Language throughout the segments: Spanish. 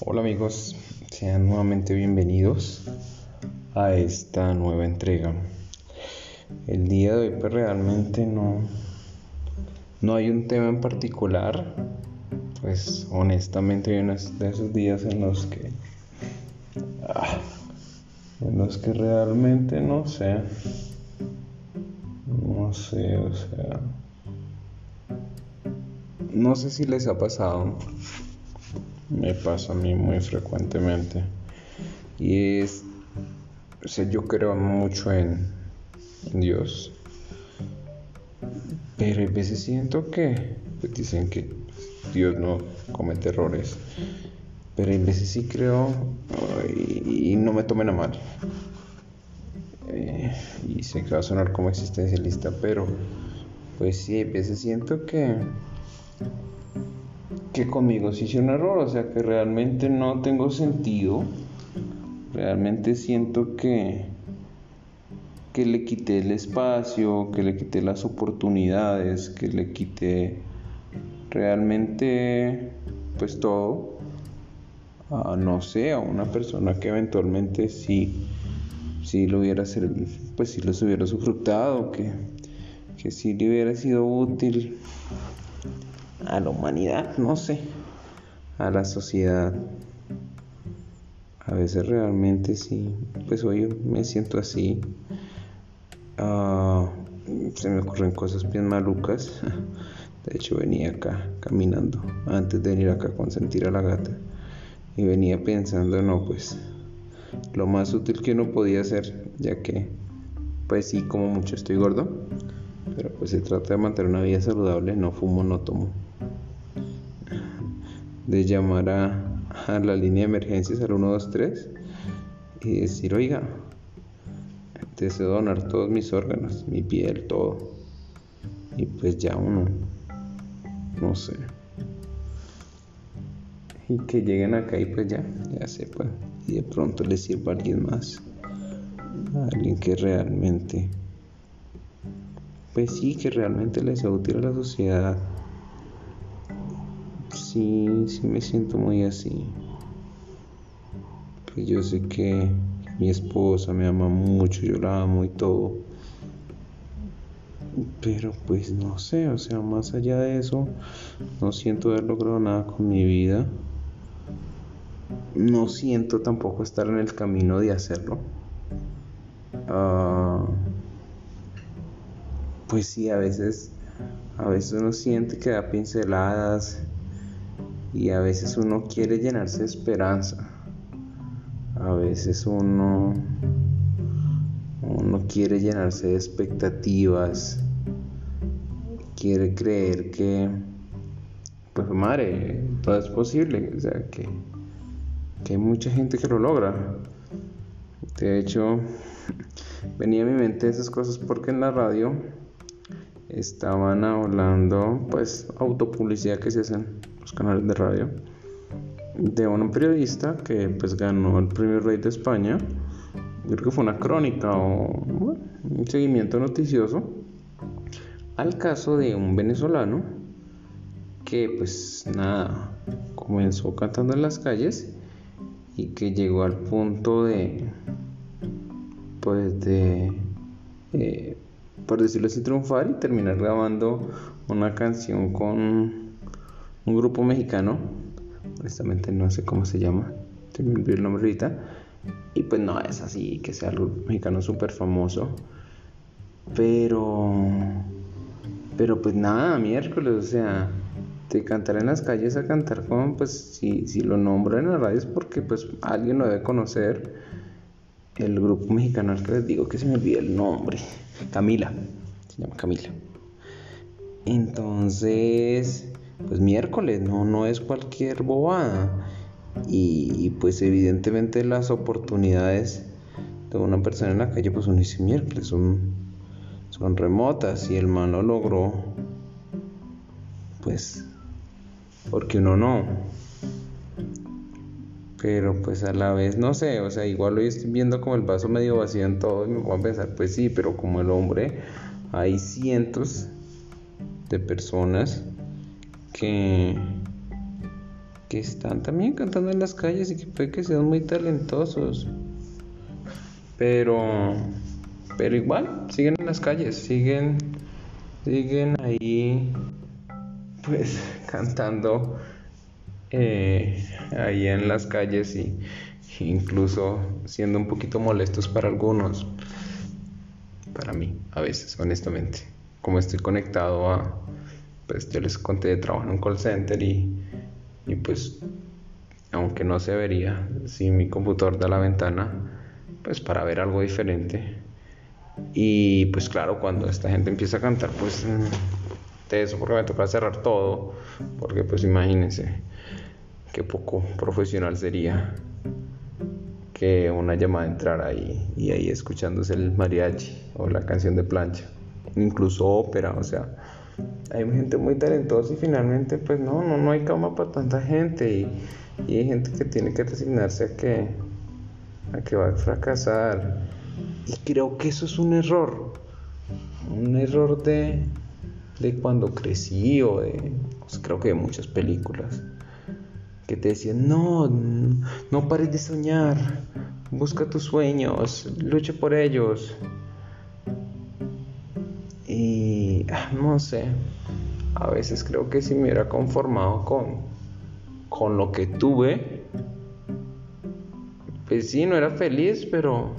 Hola amigos, sean nuevamente bienvenidos a esta nueva entrega. El día de hoy pues realmente no, no hay un tema en particular, pues honestamente hay unos de esos días en los que ah, en los que realmente no sé. No sé, o sea no sé si les ha pasado me pasa a mí muy frecuentemente. Y es, o sea, yo creo mucho en, Dios. Pero a veces siento que pues, dicen que Dios no comete errores. Pero a veces sí creo y, no me tomen a mal. Eh, y sé que va a sonar como existencialista, pero pues sí, a veces siento que que conmigo se hizo un error, o sea que realmente no tengo sentido, realmente siento que, que le quité el espacio, que le quité las oportunidades, que le quité realmente pues todo a no sé, a una persona que eventualmente sí, sí lo hubiera servido, pues si los hubiera sufrutado, que, que sí le hubiera sido útil a la humanidad, no sé, a la sociedad. A veces realmente sí, pues hoy me siento así. Ah, se me ocurren cosas bien malucas. De hecho venía acá caminando antes de venir acá a consentir a la gata. Y venía pensando, no, pues lo más útil que uno podía hacer, ya que, pues sí, como mucho estoy gordo, pero pues se trata de mantener una vida saludable, no fumo, no tomo de llamar a, la línea de emergencias al 123 y decir, oiga, deseo donar todos mis órganos, mi piel, todo. Y pues ya uno, no sé. Y que lleguen acá y pues ya, ya sepan. Y de pronto les sirva a alguien más. A alguien que realmente, pues sí, que realmente les sea útil a la sociedad sí, sí me siento muy así. Pues yo sé que mi esposa me ama mucho, yo la amo y todo. Pero pues no sé, o sea, más allá de eso, no siento haber logrado nada con mi vida. No siento tampoco estar en el camino de hacerlo. Ah, pues sí, a veces, a veces uno siente que da pinceladas y a veces uno quiere llenarse de esperanza. A veces uno uno quiere llenarse de expectativas. Quiere creer que pues madre, todo es posible, o sea, que que hay mucha gente que lo logra. De hecho, venía a mi mente esas cosas porque en la radio estaban hablando, pues, autopublicidad que se hacen los canales de radio, de un periodista que, pues, ganó el premio Rey de España. Creo que fue una crónica o un seguimiento noticioso al caso de un venezolano que, pues, nada, comenzó cantando en las calles y que llegó al punto de, pues, de eh, por decirlo así, triunfar y terminar grabando una canción con un grupo mexicano. Honestamente no sé cómo se llama, te me olvidé el nombre ahorita. Y pues no es así que sea algo mexicano súper famoso. Pero, pero pues nada, miércoles, o sea, de cantar en las calles a cantar con, pues si, si lo nombro en la radio es porque pues alguien lo debe conocer el grupo mexicano al que les digo que se me olvida el nombre. Camila. Se llama Camila. Entonces, pues miércoles, no, no es cualquier bobada. Y, pues evidentemente las oportunidades de una persona en la calle, pues uno dice miércoles, son, son remotas. Y el man lo logró, pues, porque uno no pero pues a la vez no sé, o sea, igual hoy estoy viendo como el vaso medio vacío en todo y me voy a pensar, pues sí, pero como el hombre, hay cientos de personas que, que están también cantando en las calles y que puede que sean muy talentosos. Pero, pero igual, siguen en las calles, siguen, siguen ahí, pues cantando eh, ahí en las calles y incluso siendo un poquito molestos para algunos, para mí, a veces, honestamente. Como estoy conectado a, pues yo les conté trabajo en un call center y y pues aunque no se vería si mi computador da la ventana pues para ver algo diferente. Y pues claro cuando esta gente empieza a cantar pues de eso porque me toca cerrar todo porque pues imagínense qué poco profesional sería que una llamada entrara ahí y ahí escuchándose el mariachi o la canción de plancha incluso ópera o sea hay gente muy talentosa y finalmente pues no, no, no hay cama para tanta gente y, hay gente que tiene que resignarse a que, a que va a fracasar. Y creo que eso es un error, un error de, de cuando crecí o de, pues, creo que de muchas películas, que te decían, no, no pares de soñar, busca tus sueños, lucha por ellos. No sé, a veces creo que si me hubiera conformado con, con lo que tuve, pues sí, no era feliz, pero,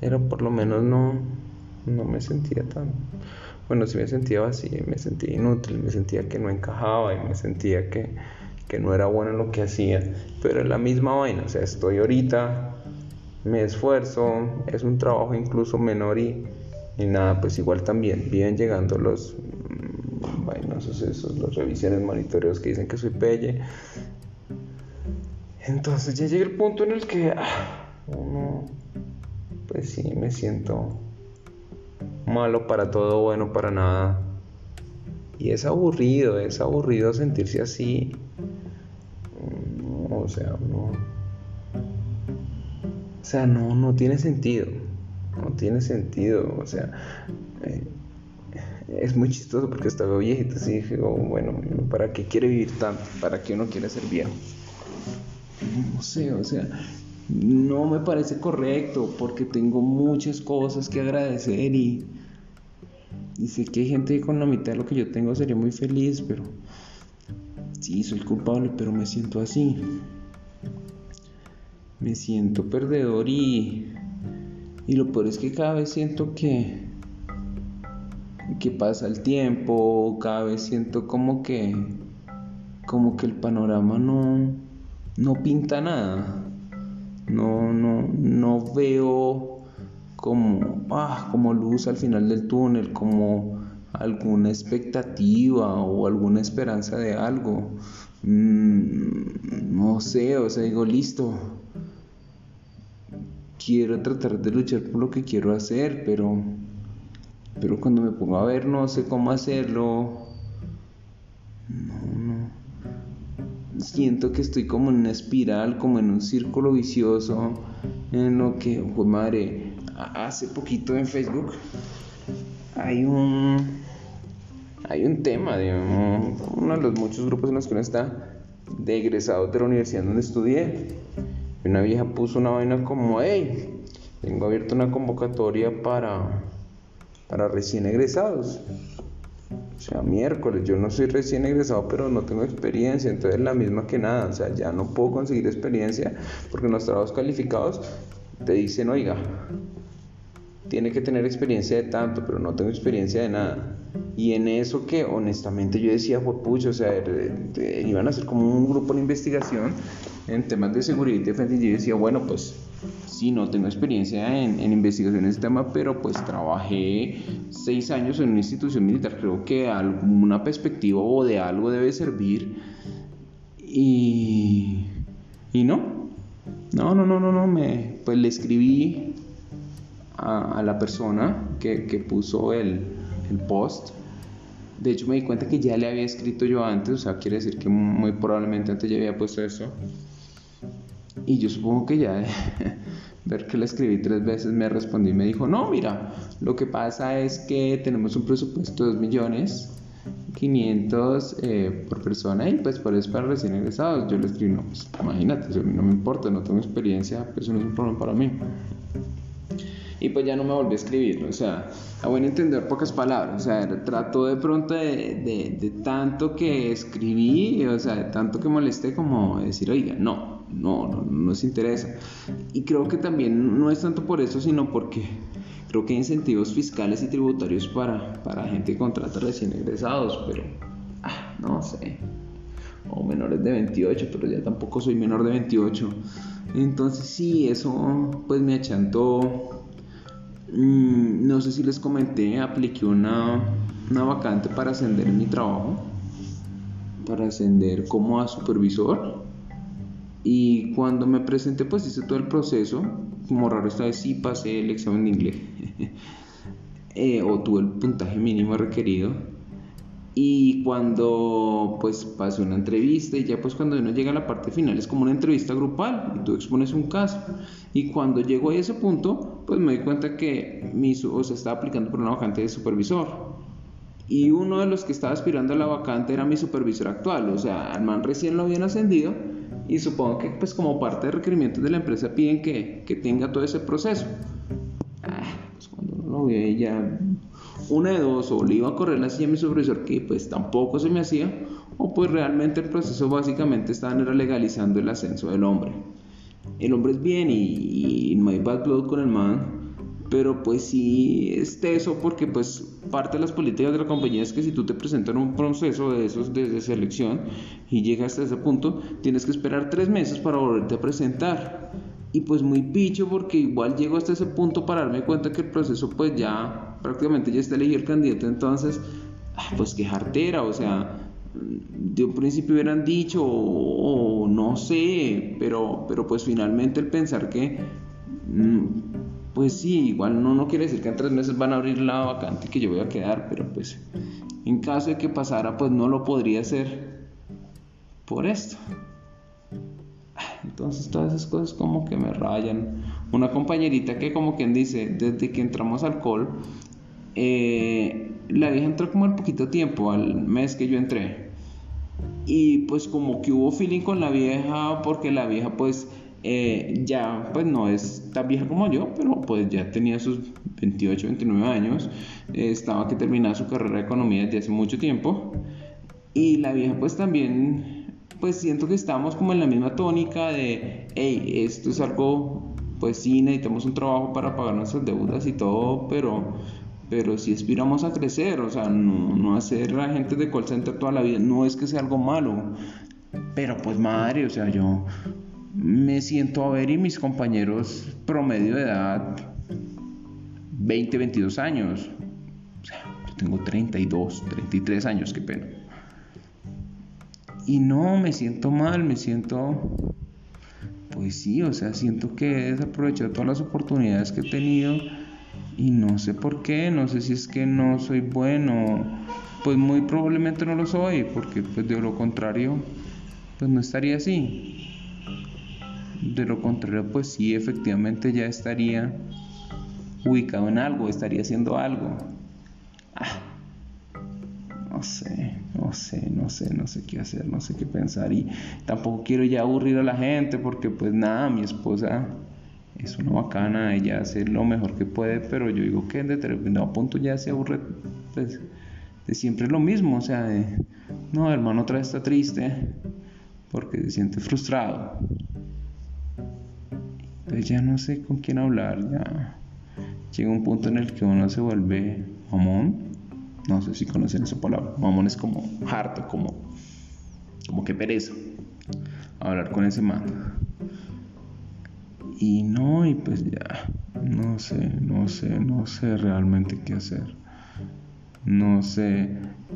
pero por lo menos no, no me sentía tan... Bueno, sí me sentía vacío, me sentía inútil, me sentía que no encajaba y me sentía que, que no era bueno en lo que hacía, pero es la misma vaina, o sea, estoy ahorita, me esfuerzo, es un trabajo incluso menor y y nada, pues igual también vienen llegando los mm, vainosos esos, los revisiones, monitoreos que dicen que soy pelle. Entonces ya llega el punto en el que ah, uno, pues sí, me siento malo para todo, bueno para nada. Y es aburrido, es aburrido sentirse así. Mm, o sea, no. O sea, no, no tiene sentido no tiene sentido, o sea, eh, es muy chistoso porque estaba viejito así dije, oh, bueno, ¿para qué quiere vivir tanto? ¿Para qué uno quiere ser viejo? No sé, o sea, no me parece correcto porque tengo muchas cosas que agradecer y, y sé que hay gente con la mitad de lo que yo tengo sería muy feliz, pero sí, soy culpable, pero me siento así. Me siento perdedor y y lo peor es que cada vez siento que, que pasa el tiempo, cada vez siento como que, como que el panorama no, no pinta nada. No, no, no veo como, ah, como luz al final del túnel, como alguna expectativa o alguna esperanza de algo. Mm, no sé, o sea, digo, listo, quiero tratar de luchar por lo que quiero hacer, pero, pero cuando me pongo a ver no sé cómo hacerlo. No, no. Siento que estoy como en una espiral, como en un círculo vicioso, en lo que, oh, hace poquito en Facebook hay un hay un tema de uno de los muchos grupos en los que uno está de egresados de la universidad donde estudié y una vieja puso una vaina como, hey, tengo abierta una convocatoria para, para recién egresados. O sea, miércoles, yo no soy recién egresado, pero no tengo experiencia, entonces la misma que nada, o sea, ya no puedo conseguir experiencia porque en los trabajos calificados te dicen, oiga, tiene que tener experiencia de tanto, pero no tengo experiencia de nada. Y en eso que honestamente yo decía, pucho, o sea, iban a hacer como un grupo de investigación en temas de seguridad y defensa. Y yo decía, bueno, pues sí, no tengo experiencia en, en investigación en este tema, pero pues trabajé seis años en una institución militar. Creo que alguna perspectiva o de algo debe servir. Y, y no, no, no, no, no, no, me, pues le escribí a, la persona que, que puso el, el post. De hecho me di cuenta que ya le había escrito yo antes, o sea, quiere decir que muy probablemente antes ya había puesto eso. Y yo supongo que ya ver que le escribí tres veces me respondió y me dijo, no, mira, lo que pasa es que tenemos un presupuesto de 2 millones 500 eh, por persona y pues por eso para recién egresados. Yo le escribí, no, pues imagínate, no me importa, no tengo experiencia, pues eso no es un problema para mí. Y pues ya no me volví a escribir, o sea, a buen entender pocas palabras, o sea, trato de pronto de, de, tanto que escribí, o sea, de tanto que molesté como decir, oiga, no, no, no, no nos interesa. Y creo que también no es tanto por eso, sino porque creo que hay incentivos fiscales y tributarios para, para gente que contrata recién egresados, pero ah, no sé, o menores de 28, pero ya tampoco soy menor de 28. Entonces sí, eso pues me achantó. Mm, no sé si les comenté, apliqué una, una vacante para ascender en mi trabajo, para ascender como a supervisor. Y cuando me presenté, pues hice todo el proceso. Como raro esta vez sí pasé el examen de inglés. Eh, o tuve el puntaje mínimo requerido. Y cuando pues pasé una entrevista y ya pues cuando uno llega a la parte final es como una entrevista grupal y tú expones un caso. Y cuando llego a ese punto pues me di cuenta que mi, o sea, estaba aplicando por una vacante de supervisor. Y uno de los que estaba aspirando a la vacante era mi supervisor actual. O sea, al man recién lo habían ascendido y supongo que pues como parte de requerimientos de la empresa piden que, que tenga todo ese proceso. Ah, pues cuando uno lo ve ya una de dos, o le iba a correr la silla a mi supervisor que pues tampoco se me hacía, o pues realmente el proceso básicamente estaban legalizando el ascenso del hombre. El hombre es bien y, y no hay bad blood con el man, pero pues sí es teso porque pues parte de las políticas de la compañía es que si tú te presentas en un proceso de esos de, selección y llegas hasta ese punto, tienes que esperar tres meses para volverte a presentar. Y pues muy picho porque igual llego hasta ese punto para darme cuenta que el proceso pues ya prácticamente ya está elegido el candidato, entonces ah, pues que jartera, o sea, de un principio hubieran dicho o, no sé, pero, pero pues finalmente el pensar que mm, pues sí, igual no, no quiere decir que en tres meses van a abrir la vacante que yo voy a quedar, pero pues en caso de que pasara, pues no lo podría hacer por esto. Entonces todas esas cosas como que me rayan. Una compañerita que como quien dice, desde que entramos al call, eh, la vieja entró como al poquito tiempo, al mes que yo entré. Y pues como que hubo feeling con la vieja, porque la vieja pues eh, ya pues no es tan vieja como yo, pero pues ya tenía sus 28, 29 años, eh, estaba que terminaba su carrera de economía desde hace mucho tiempo. Y la vieja pues también pues siento que estamos como en la misma tónica de, hey, esto es algo, pues sí, necesitamos un trabajo para pagar nuestras deudas y todo, pero pero si aspiramos a crecer, o sea, no, no hacer agentes de call center toda la vida, no es que sea algo malo, pero pues madre, o sea, yo me siento a ver y mis compañeros promedio de edad 20, 22 años. O sea, yo tengo 32, 33 años, qué pena. Y no, me siento mal, me siento, pues sí, o sea, siento que he desaprovechado todas las oportunidades que he tenido y no sé por qué, no sé si es que no soy bueno, pues muy probablemente no lo soy, porque pues de lo contrario, pues no estaría así. De lo contrario, pues sí, efectivamente ya estaría ubicado en algo, estaría haciendo algo. Ah, no sé, no sé, no sé, no sé qué hacer, no sé qué pensar y tampoco quiero ya aburrir a la gente porque pues nada, mi esposa es una bacana, ella hace lo mejor que puede, pero yo digo que en determinado punto ya se aburre pues, de siempre lo mismo, o sea, no, hermano otra vez está triste porque se siente frustrado entonces ya no sé con quién hablar, ya llega un punto en el que uno se vuelve mamón. No sé si conocen esa palabra. Mamón es como harto, como, como que pereza hablar con ese man. Y no, y pues ya, no sé, no sé, no sé realmente qué hacer. No sé.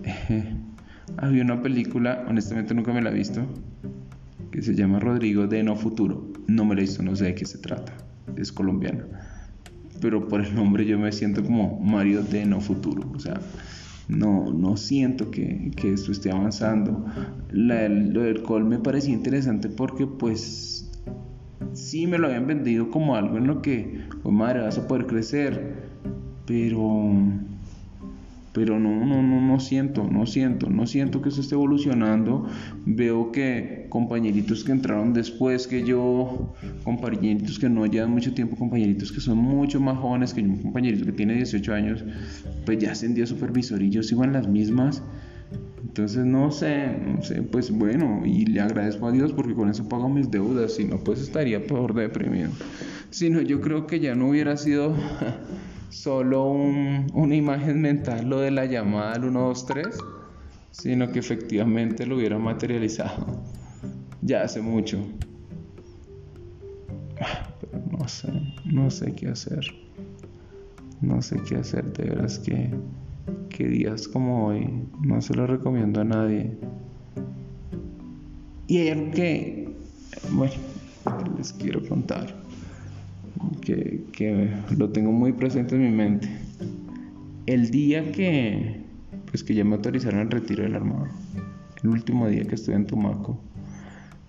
Había una película, honestamente nunca me la he visto, que se llama Rodrigo de No Futuro. No me la he visto, no sé de qué se trata. Es colombiano. Pero por el nombre yo me siento como Mario de No Futuro. O sea, no, no siento que, que esto esté avanzando. La, lo del call me parecía interesante porque pues sí me lo habían vendido como algo en lo que, pues madre, vas a poder crecer. Pero pero no, no, no, no siento, no siento, no siento que se esté evolucionando. Veo que compañeritos que entraron después que yo, compañeritos que no llevan mucho tiempo, compañeritos que son mucho más jóvenes que yo, un compañerito que tiene 18 años, pues ya ascendió a supervisor y yo sigo en las mismas. Entonces no sé, no sé, pues bueno, y le agradezco a Dios porque con eso pago mis deudas, si no pues estaría peor deprimido. Si no, yo creo que ya no hubiera sido solo una imagen mental lo de la llamada al 123, sino que efectivamente lo hubiera materializado ya hace mucho. Pero no sé, no sé qué hacer. No sé qué hacer, de veras que, que días como hoy no se lo recomiendo a nadie. Y hay algo que, bueno, les quiero contar que, lo tengo muy presente en mi mente. El día que, pues que ya me autorizaron el retiro del armado, el último día que estuve en Tumaco,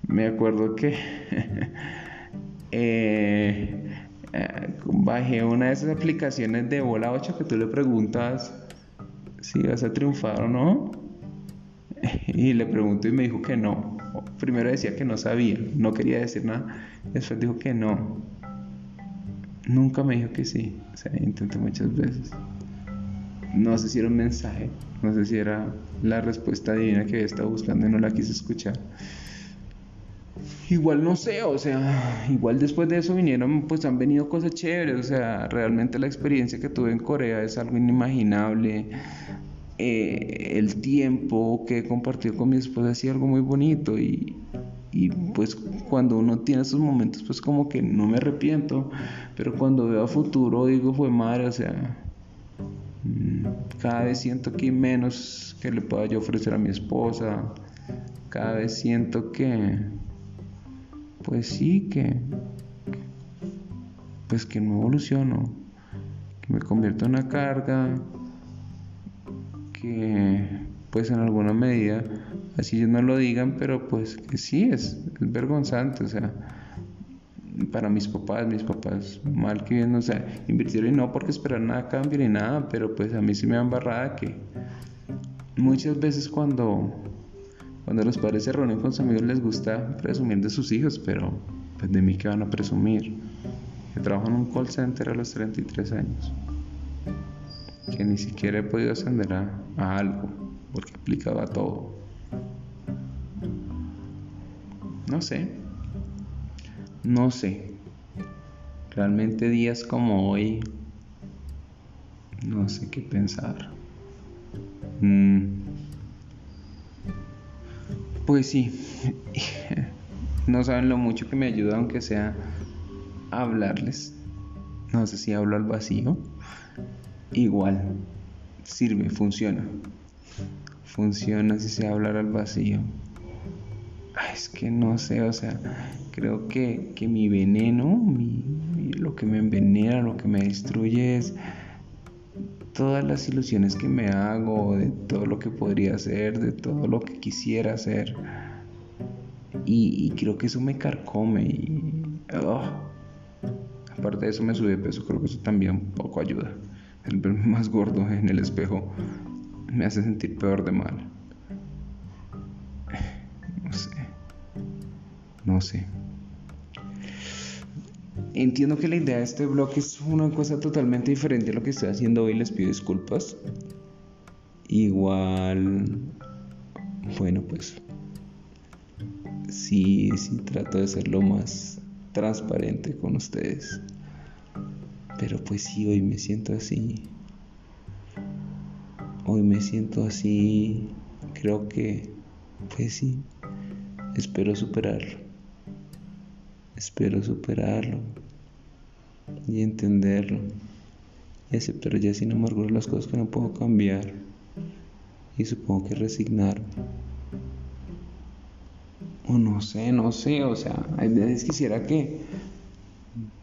me acuerdo que eh, eh, bajé una de esas aplicaciones de bola 8 que tú le preguntas si vas a triunfar o no. Y le pregunto y me dijo que no. Primero decía que no sabía, no quería decir nada. Después dijo que no. Nunca me dijo que sí. O sea, intenté muchas veces. No sé si era un mensaje, no sé si era la respuesta divina que estaba buscando y no la quise escuchar. Igual no sé, o sea, igual después de eso vinieron, pues han venido cosas chéveres, o sea, realmente la experiencia que tuve en Corea es algo inimaginable. Eh, el tiempo que he compartido con mi esposa ha sido algo muy bonito y, y pues cuando uno tiene esos momentos pues como que no me arrepiento pero cuando veo a futuro digo fue madre o sea mm, cada vez siento que menos que le pueda yo ofrecer a mi esposa cada vez siento que pues sí que pues que no evoluciono que me convierto en una carga que pues en alguna medida, así ellos no lo digan, pero pues que sí, es, vergonzante, o sea, para mis papás, mis papás mal que bien, o sea, invirtieron y no porque esperar nada cambie ni nada, pero pues a mí sí me han barrada que muchas veces cuando, cuando los padres se reúnen con sus amigos les gusta presumir de sus hijos, pero pues de mí que van a presumir. Que trabajo en un call center a los 33 años, que ni siquiera he podido ascender a algo porque aplicaba todo. No sé, no sé. Realmente días como hoy, no sé qué pensar. Mm. Pues sí, no saben lo mucho que me ayuda, aunque sea hablarles. No sé si hablo al vacío. Igual, sirve, funciona funciona si se hablar al vacío. es que no sé, o sea, creo que, mi veneno, lo que me envenena, lo que me destruye es todas las ilusiones que me hago, de todo lo que podría hacer, de todo lo que quisiera hacer. Y, creo que eso me carcome y... Oh, aparte de eso me sube de peso, creo que eso también poco ayuda. El verme más gordo en el espejo me hace sentir peor de mal. No sé. No sé. Entiendo que la idea de este blog es una cosa totalmente diferente a lo que estoy haciendo hoy. Les pido disculpas. Igual, bueno, pues sí, sí trato de ser lo más transparente con ustedes. Pero pues sí, hoy me siento así hoy me siento así, creo que, pues sí, espero superarlo. Espero superarlo y entenderlo y aceptar ya sin amargura las cosas que no puedo cambiar y supongo que resignarme. O no sé, no sé, o sea, hay veces quisiera que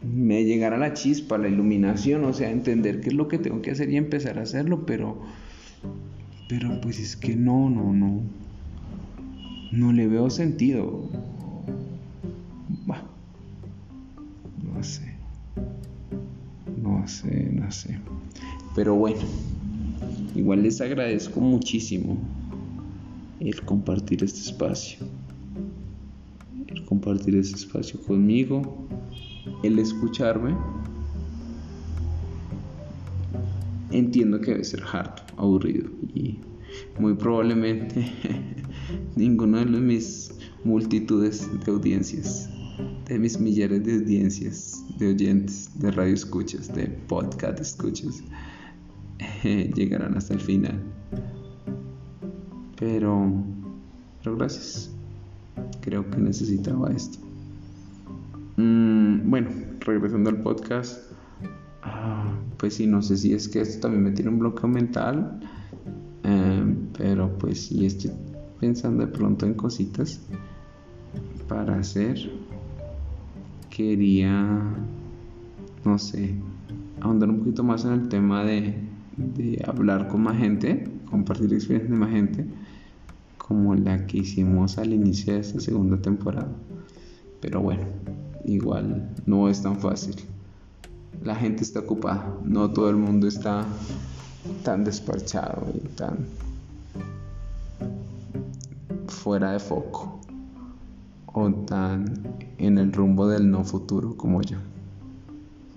me llegara la chispa, la iluminación, o sea, entender qué es lo que tengo que hacer y empezar a hacerlo, pero pero pues es que no, no, no. No le veo sentido. Sé. No sé, no sé. Pero bueno. igual les agradezco muchísimo el compartir este espacio. El compartir este espacio conmigo, el escucharme. Entiendo que debe ser harto, aburrido y muy probablemente ninguno de mis multitudes de audiencias, de mis millares de audiencias, de oyentes, de radio escuchas, de podcast escuchas, llegarán hasta el final. Pero, pero gracias. Creo que necesitaba esto. Mm, bueno, regresando al podcast. Ah, pues sí, no sé si es que esto también me tiene un bloqueo mental. Eh, pero pues sí estoy pensando de pronto en cositas para hacer. Quería, no sé, ahondar un poquito más en el tema de, hablar con más gente, compartir experiencias de más gente como la que hicimos al inicio de esta segunda temporada. Pero bueno, igual no es tan fácil. La gente está ocupada, no todo el mundo está tan despachado y tan fuera de foco o tan en el rumbo del no futuro como yo.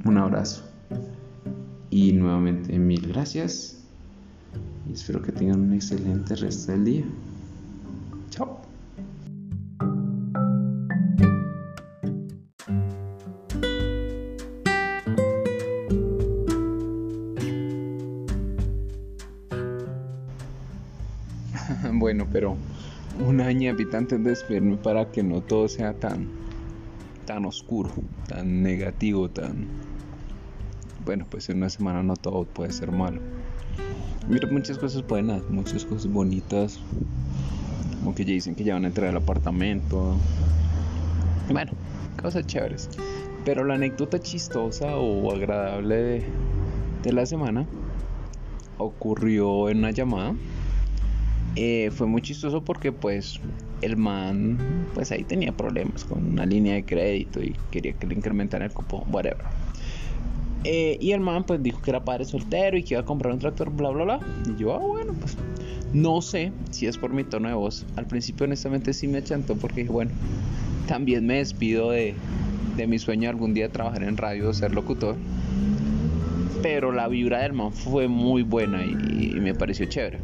Un abrazo y nuevamente mil gracias y espero que tengan un excelente resto del día. bueno, pero un año antes de despedirme para que no todo sea tan tan oscuro, tan negativo, tan bueno, pues en una semana no todo puede ser malo. Mira, muchas cosas buenas, muchas cosas bonitas, como que ya dicen que ya van a entrar al apartamento. Bueno, cosas chéveres. Pero la anécdota chistosa o agradable de, de la semana ocurrió en una llamada. Eh, fue muy chistoso porque pues el man pues ahí tenía problemas con una línea de crédito y quería que le incrementara el cupón, whatever. Eh, y el man pues dijo que era padre soltero y que iba a comprar un tractor, bla, bla, bla. Y yo, ah, bueno, pues no sé si es por mi tono de voz. Al principio honestamente sí me achantó porque dije, bueno, también me despido de, de mi sueño algún día de trabajar en radio o ser locutor. Pero la vibra del man fue muy buena y me pareció chévere.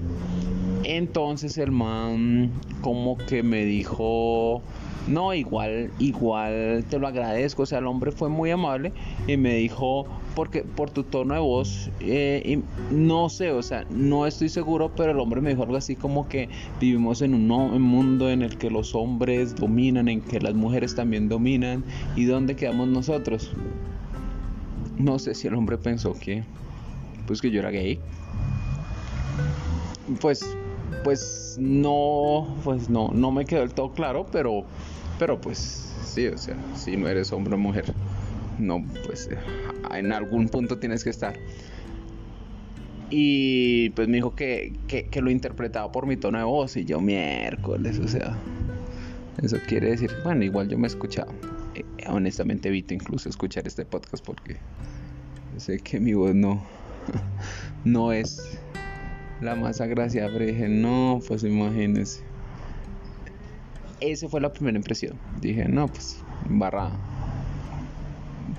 Entonces el man como que me dijo, no, igual, igual te lo agradezco. O sea, el hombre fue muy amable y me dijo, porque por tu tono de voz, eh, no sé, o sea, no estoy seguro, pero el hombre me dijo algo así como que vivimos en un, mundo en el que los hombres dominan, en que las mujeres también dominan, y dónde quedamos nosotros. No sé si el hombre pensó que, pues que yo era gay. Pues, pues no, pues no, no me quedó del todo claro, pero, pero pues sí, o sea, si no eres hombre o mujer no, pues en algún punto tienes que estar. Y pues me dijo que, que, lo interpretaba por mi tono de voz y yo miércoles, o sea, eso quiere decir, bueno, igual yo me escuchaba. Eh, honestamente evito incluso escuchar este podcast porque sé que mi voz no, no es la más agraciada, pero dije, no, pues imagínense. Esa fue la primera impresión. Dije, no, pues, barra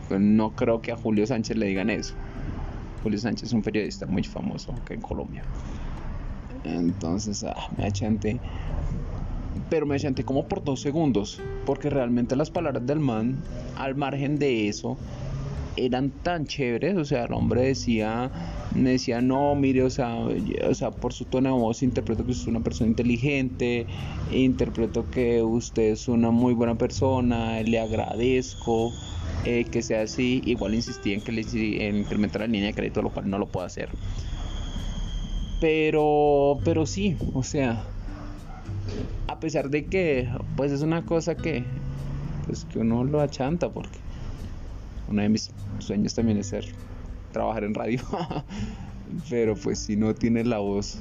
pues no creo que a Julio Sánchez le digan eso. Julio Sánchez es un periodista muy famoso acá en Colombia. Entonces, ah, me achanté. Pero me achanté como por dos segundos. Porque realmente las palabras del man, al margen de eso, eran tan chéveres. O sea, el hombre decía, me decía, no, mire, o sea, o sea, por su tono de voz interpreto que usted es una persona inteligente, interpreto que usted es una muy buena persona, le agradezco. Eh, que sea así. Igual insistí en que le en incrementar la línea de crédito, lo cual no lo puedo hacer. Pero, pero sí, o sea, a pesar de que, pues es una cosa que, pues que uno lo achanta, porque uno de mis sueños también es ser, trabajar en radio. pero pues si no tiene la voz,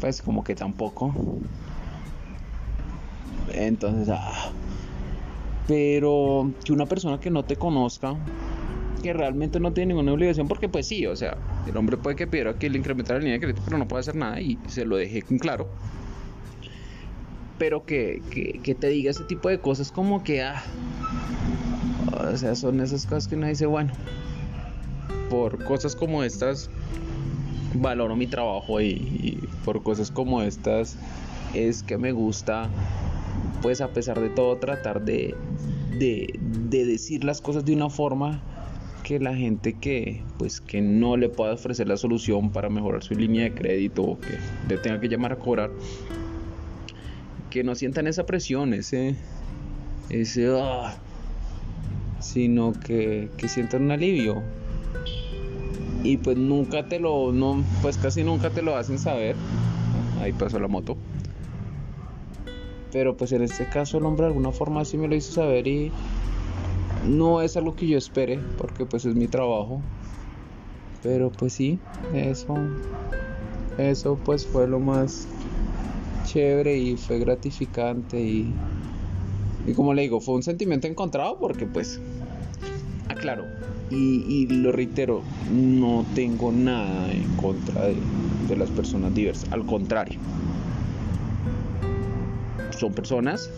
pues como que tampoco. Entonces, ah, pero que una persona que no te conozca, que realmente no tiene ninguna obligación, porque pues sí, o sea, El hombre puede que pidiera que le incrementara la línea de crédito, pero no puede hacer nada y se lo dejé en claro. Pero que, que, te diga ese tipo de cosas como que, ah, o sea, son esas cosas que uno dice, bueno, por cosas como estas valoro mi trabajo y, por cosas como estas es que me gusta pues a pesar de todo tratar de, de, de, decir las cosas de una forma que la gente que pues que no le pueda ofrecer la solución para mejorar su línea de crédito o que le tenga que llamar a cobrar que no sientan esa presión ese ese ah, sino que, que un alivio y pues nunca te lo, no, pues casi nunca te lo hacen saber. Ahí pasó la moto. Pero pues en este caso el hombre de alguna forma sí me lo hizo saber y no es algo que yo espere porque pues es mi trabajo. Pero pues sí, eso, eso pues fue lo más chévere y fue gratificante y, y como le digo, fue un sentimiento encontrado porque pues, aclaro, y, lo reitero, no tengo nada en contra de, las personas diversas, al contrario. Son personas,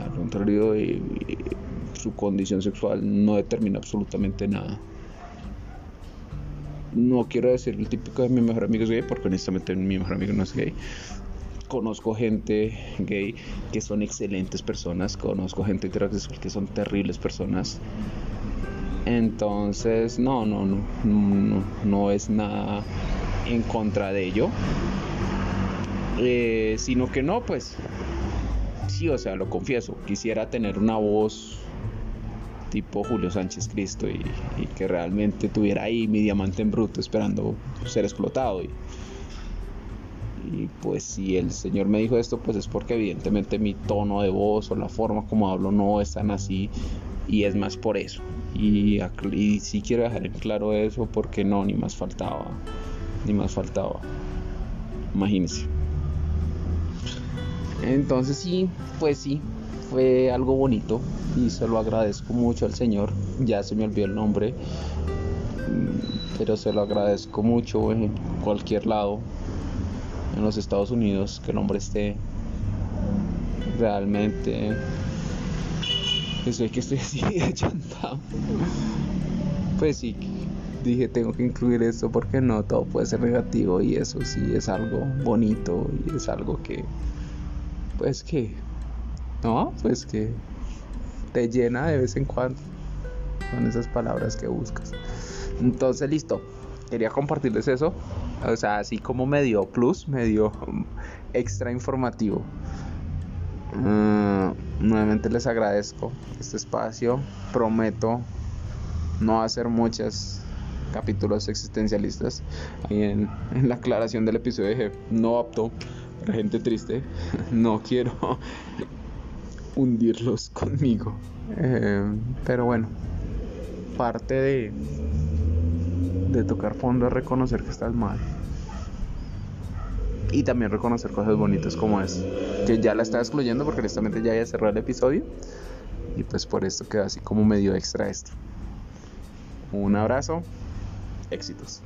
al contrario su condición sexual no determina absolutamente nada. No quiero decir el típico de mi mejor amigo es gay, porque honestamente mi mejor amigo no es gay. Conozco gente gay que son excelentes personas, conozco gente heterosexual que son terribles personas entonces, no, no, no, no, no es nada en contra de ello. Eh, sino que no, pues, sí, o sea, lo confieso, quisiera tener una voz tipo Julio Sánchez Cristo y, que realmente tuviera ahí mi diamante en bruto esperando ser explotado. Y, y pues si el Señor me dijo esto, pues es porque evidentemente mi tono de voz o la forma como hablo no es tan así y es más por eso. Y, y sí quiero dejar en claro eso porque no, ni más faltaba, ni más faltaba. Imagínense. Entonces sí, pues sí, fue algo bonito y se lo agradezco mucho al Señor. Ya se me olvidó el nombre, mm, pero se lo agradezco mucho en cualquier lado, en los Estados Unidos, que el hombre esté realmente eso es que estoy así de Pues sí, dije tengo que incluir esto porque no todo puede ser negativo y eso sí es algo bonito y es algo que pues que no, pues que te llena de vez en cuando con esas palabras que buscas. Entonces, listo. Quería compartirles eso. O sea, así como medio plus, medio extra informativo. Mm, nuevamente les agradezco este espacio. Prometo no hacer muchos capítulos existencialistas. Y en, la aclaración del episodio dije, no apto para gente triste. No quiero hundirlos conmigo. Eh, pero bueno, parte de, de tocar fondo es reconocer que estás mal y también reconocer cosas bonitas como es que ya la estaba excluyendo porque honestamente ya había cerrado el episodio y pues por esto queda así como medio extra esto. Un abrazo éxitos